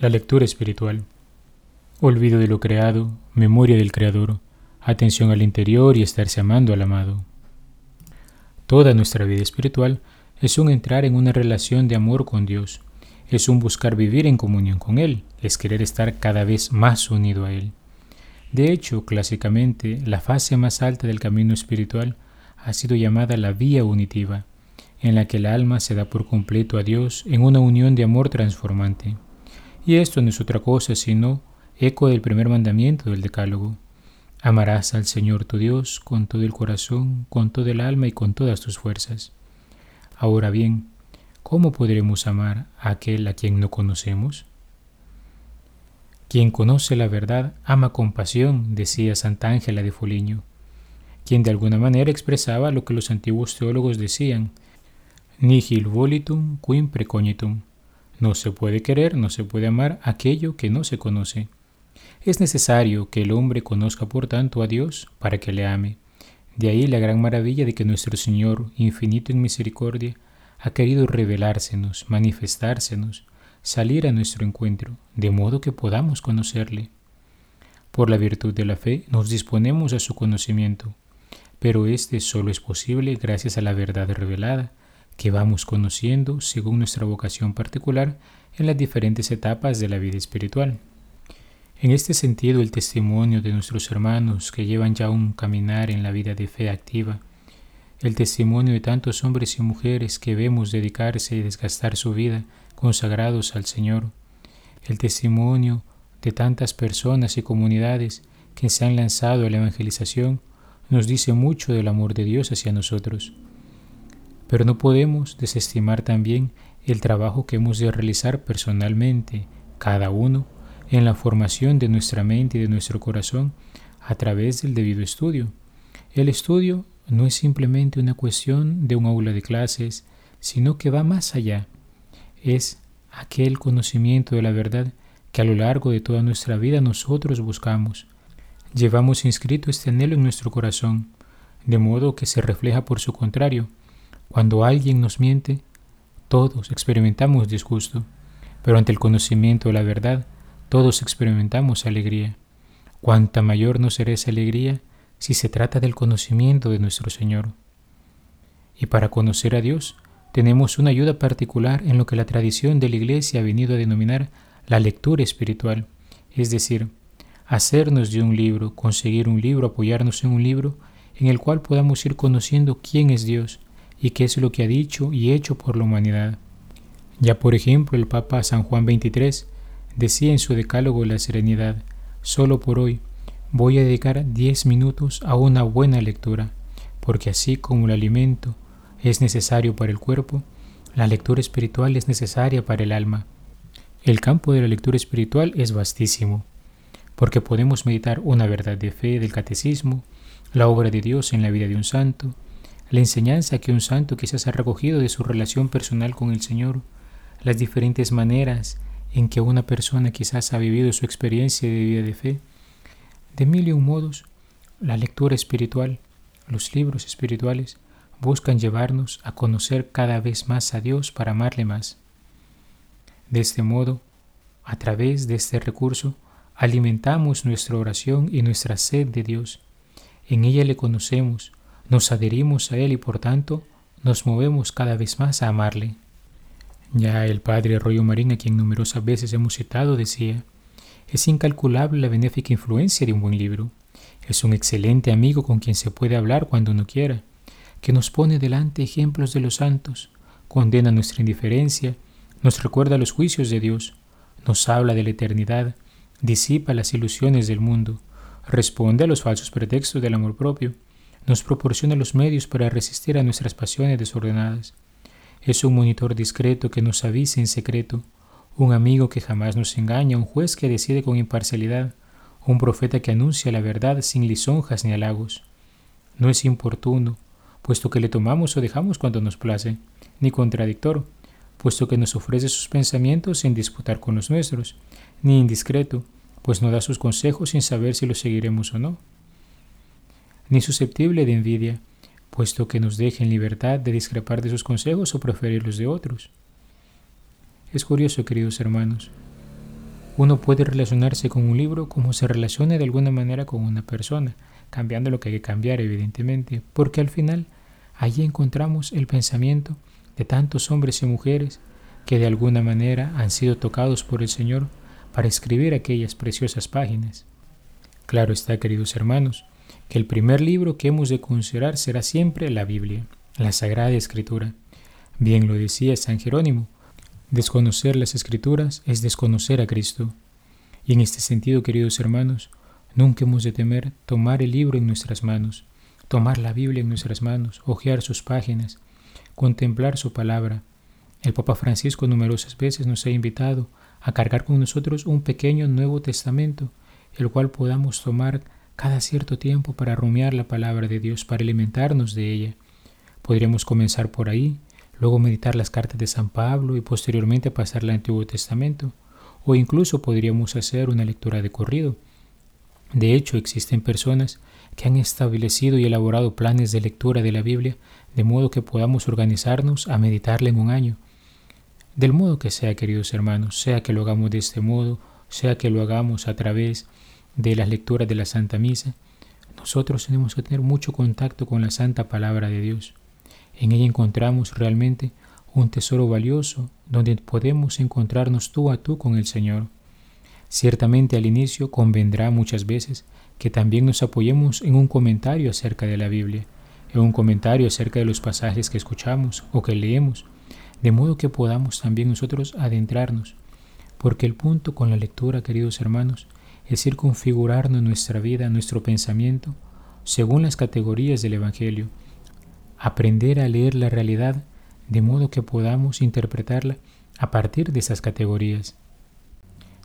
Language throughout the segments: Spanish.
La lectura espiritual. Olvido de lo creado, memoria del Creador, atención al interior y estarse amando al amado. Toda nuestra vida espiritual es un entrar en una relación de amor con Dios, es un buscar vivir en comunión con Él, es querer estar cada vez más unido a Él. De hecho, clásicamente, la fase más alta del camino espiritual ha sido llamada la vía unitiva, en la que el alma se da por completo a Dios en una unión de amor transformante. Y esto no es otra cosa sino eco del primer mandamiento del Decálogo. Amarás al Señor tu Dios con todo el corazón, con todo el alma y con todas tus fuerzas. Ahora bien, ¿cómo podremos amar a aquel a quien no conocemos? Quien conoce la verdad ama con pasión, decía Santa Ángela de Foliño, quien de alguna manera expresaba lo que los antiguos teólogos decían, nihil volitum quim precognitum, no se puede querer, no se puede amar aquello que no se conoce. Es necesario que el hombre conozca por tanto a Dios para que le ame. De ahí la gran maravilla de que nuestro Señor, infinito en misericordia, ha querido revelársenos, manifestársenos, salir a nuestro encuentro, de modo que podamos conocerle. Por la virtud de la fe nos disponemos a su conocimiento, pero este solo es posible gracias a la verdad revelada, que vamos conociendo según nuestra vocación particular en las diferentes etapas de la vida espiritual. En este sentido, el testimonio de nuestros hermanos que llevan ya un caminar en la vida de fe activa, el testimonio de tantos hombres y mujeres que vemos dedicarse y desgastar su vida consagrados al Señor, el testimonio de tantas personas y comunidades que se han lanzado a la evangelización, nos dice mucho del amor de Dios hacia nosotros. Pero no podemos desestimar también el trabajo que hemos de realizar personalmente, cada uno, en la formación de nuestra mente y de nuestro corazón a través del debido estudio. El estudio no es simplemente una cuestión de un aula de clases, sino que va más allá. Es aquel conocimiento de la verdad que a lo largo de toda nuestra vida nosotros buscamos. Llevamos inscrito este anhelo en nuestro corazón, de modo que se refleja por su contrario cuando alguien nos miente, todos experimentamos disgusto, pero ante el conocimiento de la verdad, todos experimentamos alegría. Cuánta mayor no será esa alegría si se trata del conocimiento de nuestro Señor. Y para conocer a Dios, tenemos una ayuda particular en lo que la tradición de la Iglesia ha venido a denominar la lectura espiritual, es decir, hacernos de un libro, conseguir un libro, apoyarnos en un libro en el cual podamos ir conociendo quién es Dios, y qué es lo que ha dicho y hecho por la humanidad. Ya por ejemplo el Papa San Juan XXIII decía en su decálogo La Serenidad, solo por hoy voy a dedicar 10 minutos a una buena lectura, porque así como el alimento es necesario para el cuerpo, la lectura espiritual es necesaria para el alma. El campo de la lectura espiritual es vastísimo, porque podemos meditar una verdad de fe del catecismo, la obra de Dios en la vida de un santo, la enseñanza que un santo quizás ha recogido de su relación personal con el Señor, las diferentes maneras en que una persona quizás ha vivido su experiencia de vida de fe. De mil y un modos, la lectura espiritual, los libros espirituales, buscan llevarnos a conocer cada vez más a Dios para amarle más. De este modo, a través de este recurso, alimentamos nuestra oración y nuestra sed de Dios. En ella le conocemos, nos adherimos a Él y por tanto nos movemos cada vez más a amarle. Ya el padre Arroyo Marín, a quien numerosas veces hemos citado, decía, es incalculable la benéfica influencia de un buen libro. Es un excelente amigo con quien se puede hablar cuando uno quiera, que nos pone delante ejemplos de los santos, condena nuestra indiferencia, nos recuerda los juicios de Dios, nos habla de la eternidad, disipa las ilusiones del mundo, responde a los falsos pretextos del amor propio, nos proporciona los medios para resistir a nuestras pasiones desordenadas. Es un monitor discreto que nos avisa en secreto, un amigo que jamás nos engaña, un juez que decide con imparcialidad, un profeta que anuncia la verdad sin lisonjas ni halagos. No es importuno, puesto que le tomamos o dejamos cuando nos place, ni contradictor, puesto que nos ofrece sus pensamientos sin disputar con los nuestros, ni indiscreto, pues no da sus consejos sin saber si los seguiremos o no ni susceptible de envidia, puesto que nos deja en libertad de discrepar de sus consejos o preferir los de otros. Es curioso, queridos hermanos, uno puede relacionarse con un libro como se relaciona de alguna manera con una persona, cambiando lo que hay que cambiar evidentemente, porque al final allí encontramos el pensamiento de tantos hombres y mujeres que de alguna manera han sido tocados por el Señor para escribir aquellas preciosas páginas. Claro está, queridos hermanos, que el primer libro que hemos de considerar será siempre la Biblia, la Sagrada Escritura. Bien lo decía San Jerónimo, desconocer las Escrituras es desconocer a Cristo. Y en este sentido, queridos hermanos, nunca hemos de temer tomar el libro en nuestras manos, tomar la Biblia en nuestras manos, hojear sus páginas, contemplar su palabra. El Papa Francisco numerosas veces nos ha invitado a cargar con nosotros un pequeño Nuevo Testamento, el cual podamos tomar cada cierto tiempo para rumiar la palabra de Dios, para alimentarnos de ella. Podríamos comenzar por ahí, luego meditar las cartas de San Pablo y posteriormente pasar al Antiguo Testamento, o incluso podríamos hacer una lectura de corrido. De hecho, existen personas que han establecido y elaborado planes de lectura de la Biblia de modo que podamos organizarnos a meditarla en un año. Del modo que sea, queridos hermanos, sea que lo hagamos de este modo, sea que lo hagamos a través de las lecturas de la Santa Misa, nosotros tenemos que tener mucho contacto con la Santa Palabra de Dios. En ella encontramos realmente un tesoro valioso donde podemos encontrarnos tú a tú con el Señor. Ciertamente al inicio convendrá muchas veces que también nos apoyemos en un comentario acerca de la Biblia, en un comentario acerca de los pasajes que escuchamos o que leemos, de modo que podamos también nosotros adentrarnos, porque el punto con la lectura, queridos hermanos, es ir configurando nuestra vida, nuestro pensamiento, según las categorías del Evangelio, aprender a leer la realidad de modo que podamos interpretarla a partir de esas categorías.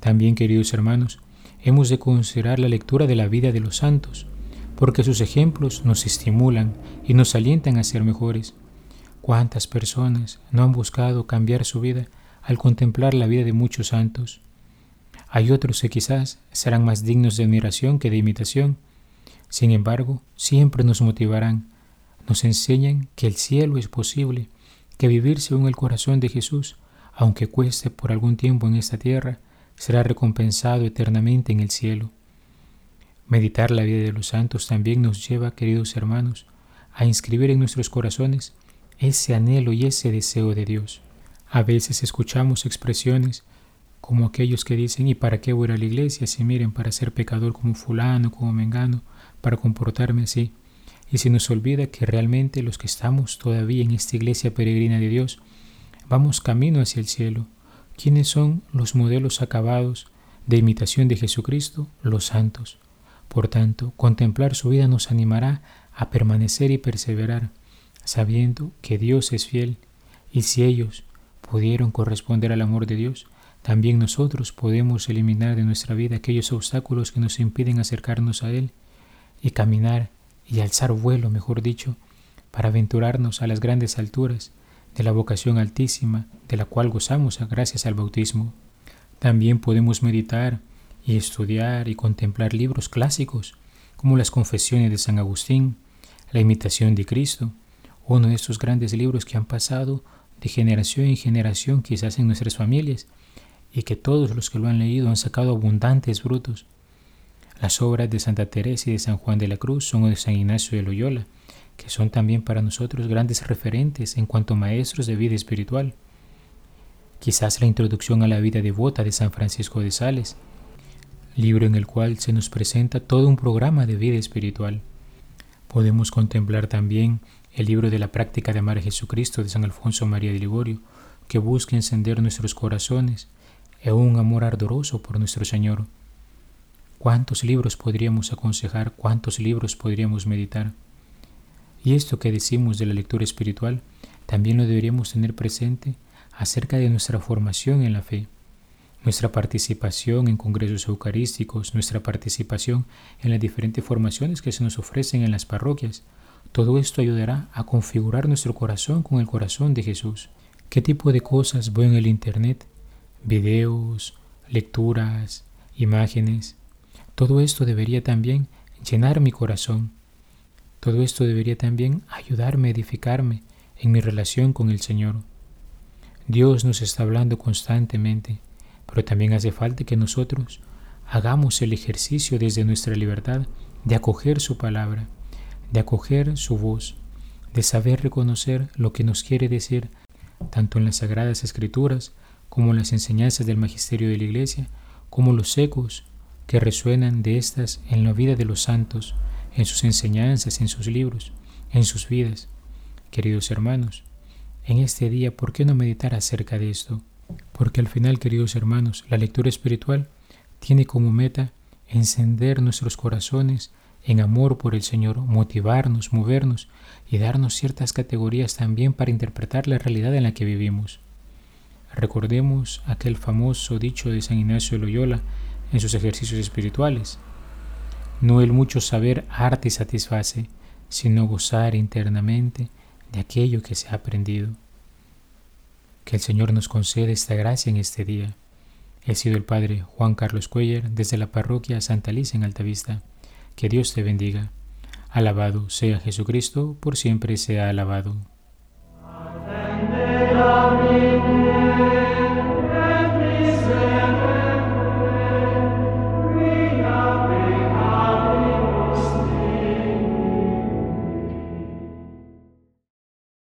También, queridos hermanos, hemos de considerar la lectura de la vida de los santos, porque sus ejemplos nos estimulan y nos alientan a ser mejores. ¿Cuántas personas no han buscado cambiar su vida al contemplar la vida de muchos santos? Hay otros que quizás serán más dignos de admiración que de imitación. Sin embargo, siempre nos motivarán, nos enseñan que el cielo es posible, que vivir según el corazón de Jesús, aunque cueste por algún tiempo en esta tierra, será recompensado eternamente en el cielo. Meditar la vida de los santos también nos lleva, queridos hermanos, a inscribir en nuestros corazones ese anhelo y ese deseo de Dios. A veces escuchamos expresiones como aquellos que dicen, ¿y para qué voy a la iglesia si miren para ser pecador como fulano, como mengano, para comportarme así? Y se nos olvida que realmente los que estamos todavía en esta iglesia peregrina de Dios, vamos camino hacia el cielo. ¿Quiénes son los modelos acabados de imitación de Jesucristo? Los santos. Por tanto, contemplar su vida nos animará a permanecer y perseverar sabiendo que Dios es fiel, y si ellos pudieron corresponder al amor de Dios, también nosotros podemos eliminar de nuestra vida aquellos obstáculos que nos impiden acercarnos a Él y caminar y alzar vuelo, mejor dicho, para aventurarnos a las grandes alturas de la vocación altísima de la cual gozamos gracias al bautismo. También podemos meditar y estudiar y contemplar libros clásicos como las Confesiones de San Agustín, la Imitación de Cristo, uno de estos grandes libros que han pasado de generación en generación quizás en nuestras familias y que todos los que lo han leído han sacado abundantes frutos. Las obras de Santa Teresa y de San Juan de la Cruz son de San Ignacio de Loyola, que son también para nosotros grandes referentes en cuanto a maestros de vida espiritual. Quizás la introducción a la vida devota de San Francisco de Sales, libro en el cual se nos presenta todo un programa de vida espiritual. Podemos contemplar también el libro de la práctica de amar a Jesucristo de San Alfonso María de Ligorio, que busca encender nuestros corazones en un amor ardoroso por nuestro Señor. ¿Cuántos libros podríamos aconsejar? ¿Cuántos libros podríamos meditar? Y esto que decimos de la lectura espiritual, también lo deberíamos tener presente acerca de nuestra formación en la fe, nuestra participación en congresos eucarísticos, nuestra participación en las diferentes formaciones que se nos ofrecen en las parroquias, todo esto ayudará a configurar nuestro corazón con el corazón de Jesús. ¿Qué tipo de cosas veo en el Internet? Videos, lecturas, imágenes. Todo esto debería también llenar mi corazón. Todo esto debería también ayudarme a edificarme en mi relación con el Señor. Dios nos está hablando constantemente, pero también hace falta que nosotros hagamos el ejercicio desde nuestra libertad de acoger su palabra, de acoger su voz, de saber reconocer lo que nos quiere decir tanto en las sagradas escrituras como las enseñanzas del magisterio de la Iglesia, como los ecos que resuenan de estas en la vida de los santos, en sus enseñanzas, en sus libros, en sus vidas. Queridos hermanos, en este día, ¿por qué no meditar acerca de esto? Porque al final, queridos hermanos, la lectura espiritual tiene como meta encender nuestros corazones en amor por el Señor, motivarnos, movernos y darnos ciertas categorías también para interpretar la realidad en la que vivimos. Recordemos aquel famoso dicho de San Ignacio de Loyola en sus ejercicios espirituales. No el mucho saber arte satisface, sino gozar internamente de aquello que se ha aprendido. Que el Señor nos conceda esta gracia en este día. He sido el Padre Juan Carlos Cuellar desde la parroquia Santa Lisa en Altavista. Que Dios te bendiga. Alabado sea Jesucristo, por siempre sea alabado.